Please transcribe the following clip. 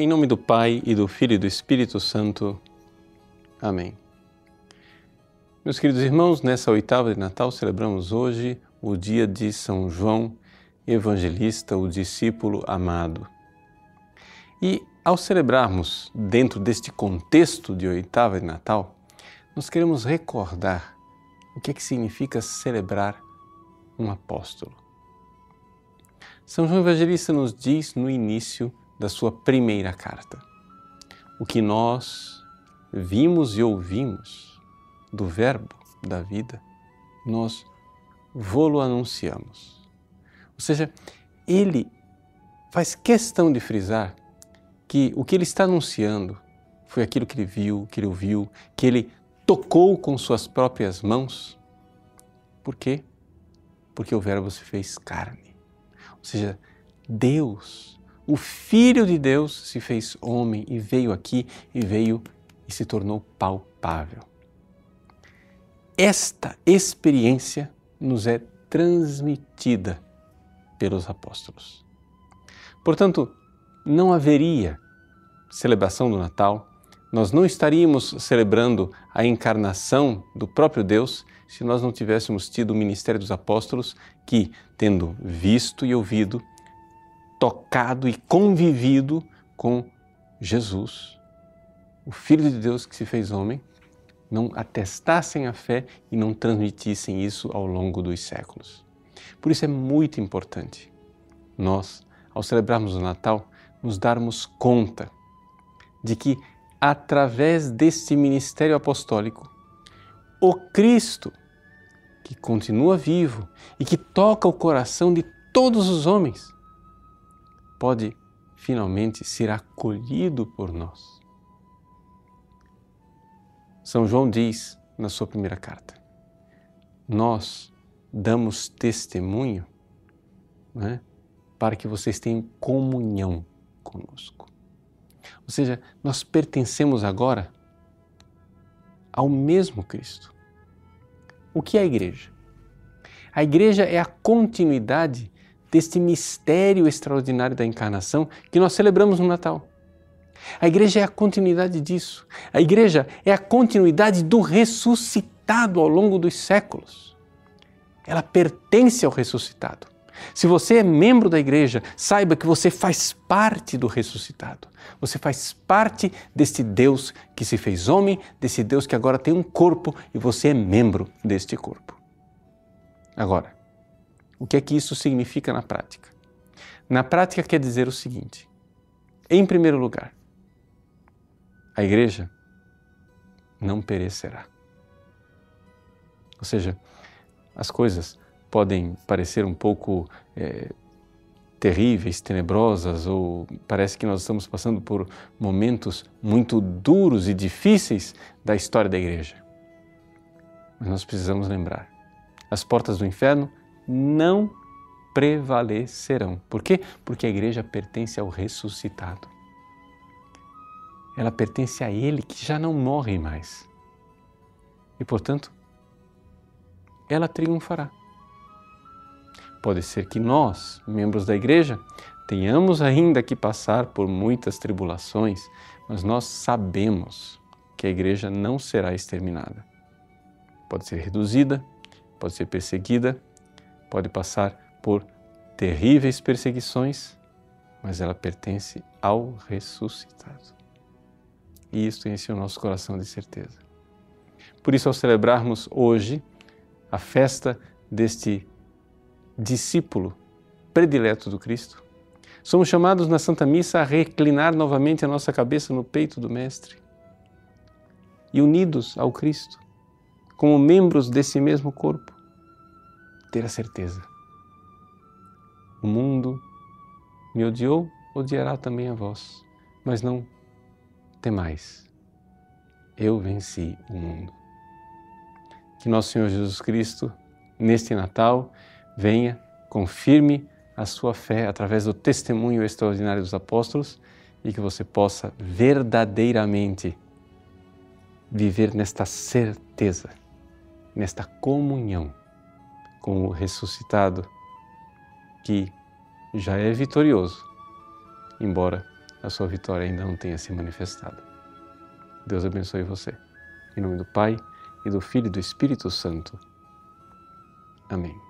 Em nome do Pai e do Filho e do Espírito Santo. Amém. Meus queridos irmãos, nessa oitava de Natal celebramos hoje o dia de São João Evangelista, o discípulo amado. E ao celebrarmos dentro deste contexto de oitava de Natal, nós queremos recordar o que é que significa celebrar um apóstolo. São João Evangelista nos diz no início da sua primeira carta o que nós vimos e ouvimos do Verbo da vida, nós vô-lo anunciamos. Ou seja, ele faz questão de frisar que o que ele está anunciando foi aquilo que ele viu, que ele ouviu, que ele tocou com suas próprias mãos. Por quê? Porque o Verbo se fez carne. Ou seja, Deus, o Filho de Deus, se fez homem e veio aqui e veio e se tornou palpável. Esta experiência nos é transmitida pelos apóstolos. Portanto, não haveria celebração do Natal, nós não estaríamos celebrando a encarnação do próprio Deus se nós não tivéssemos tido o ministério dos apóstolos que, tendo visto e ouvido, tocado e convivido com Jesus, o Filho de Deus que se fez homem, não atestassem a fé e não transmitissem isso ao longo dos séculos. Por isso é muito importante nós, ao celebrarmos o Natal, nos darmos conta de que, através deste ministério apostólico, o Cristo, que continua vivo e que toca o coração de todos os homens, pode finalmente ser acolhido por nós. São João diz na sua primeira carta: Nós damos testemunho né, para que vocês tenham comunhão conosco. Ou seja, nós pertencemos agora ao mesmo Cristo. O que é a igreja? A igreja é a continuidade deste mistério extraordinário da encarnação que nós celebramos no Natal. A igreja é a continuidade disso. A igreja é a continuidade do ressuscitado ao longo dos séculos. Ela pertence ao ressuscitado. Se você é membro da igreja, saiba que você faz parte do ressuscitado. Você faz parte deste Deus que se fez homem, desse Deus que agora tem um corpo e você é membro deste corpo. Agora, o que é que isso significa na prática? Na prática quer dizer o seguinte: em primeiro lugar, a igreja não perecerá. Ou seja, as coisas podem parecer um pouco é, terríveis, tenebrosas, ou parece que nós estamos passando por momentos muito duros e difíceis da história da igreja. Mas nós precisamos lembrar: as portas do inferno não prevalecerão. Por quê? Porque a igreja pertence ao ressuscitado ela pertence a Ele que já não morre mais. E, portanto, ela triunfará. Pode ser que nós, membros da igreja, tenhamos ainda que passar por muitas tribulações, mas nós sabemos que a igreja não será exterminada. Pode ser reduzida, pode ser perseguida, pode passar por terríveis perseguições, mas ela pertence ao ressuscitado. E isto enche o nosso coração de certeza. Por isso, ao celebrarmos hoje a festa deste discípulo predileto do Cristo, somos chamados na Santa Missa a reclinar novamente a nossa cabeça no peito do Mestre e unidos ao Cristo, como membros desse mesmo corpo, ter a certeza. O mundo me odiou, odiará também a vós, mas não temais, eu venci o mundo. Que nosso Senhor Jesus Cristo, neste Natal, venha, confirme a sua fé através do testemunho extraordinário dos apóstolos e que você possa verdadeiramente viver nesta certeza, nesta comunhão com o ressuscitado que já é vitorioso, embora a sua vitória ainda não tenha se manifestado. Deus abençoe você. Em nome do Pai, e do Filho e do Espírito Santo. Amém.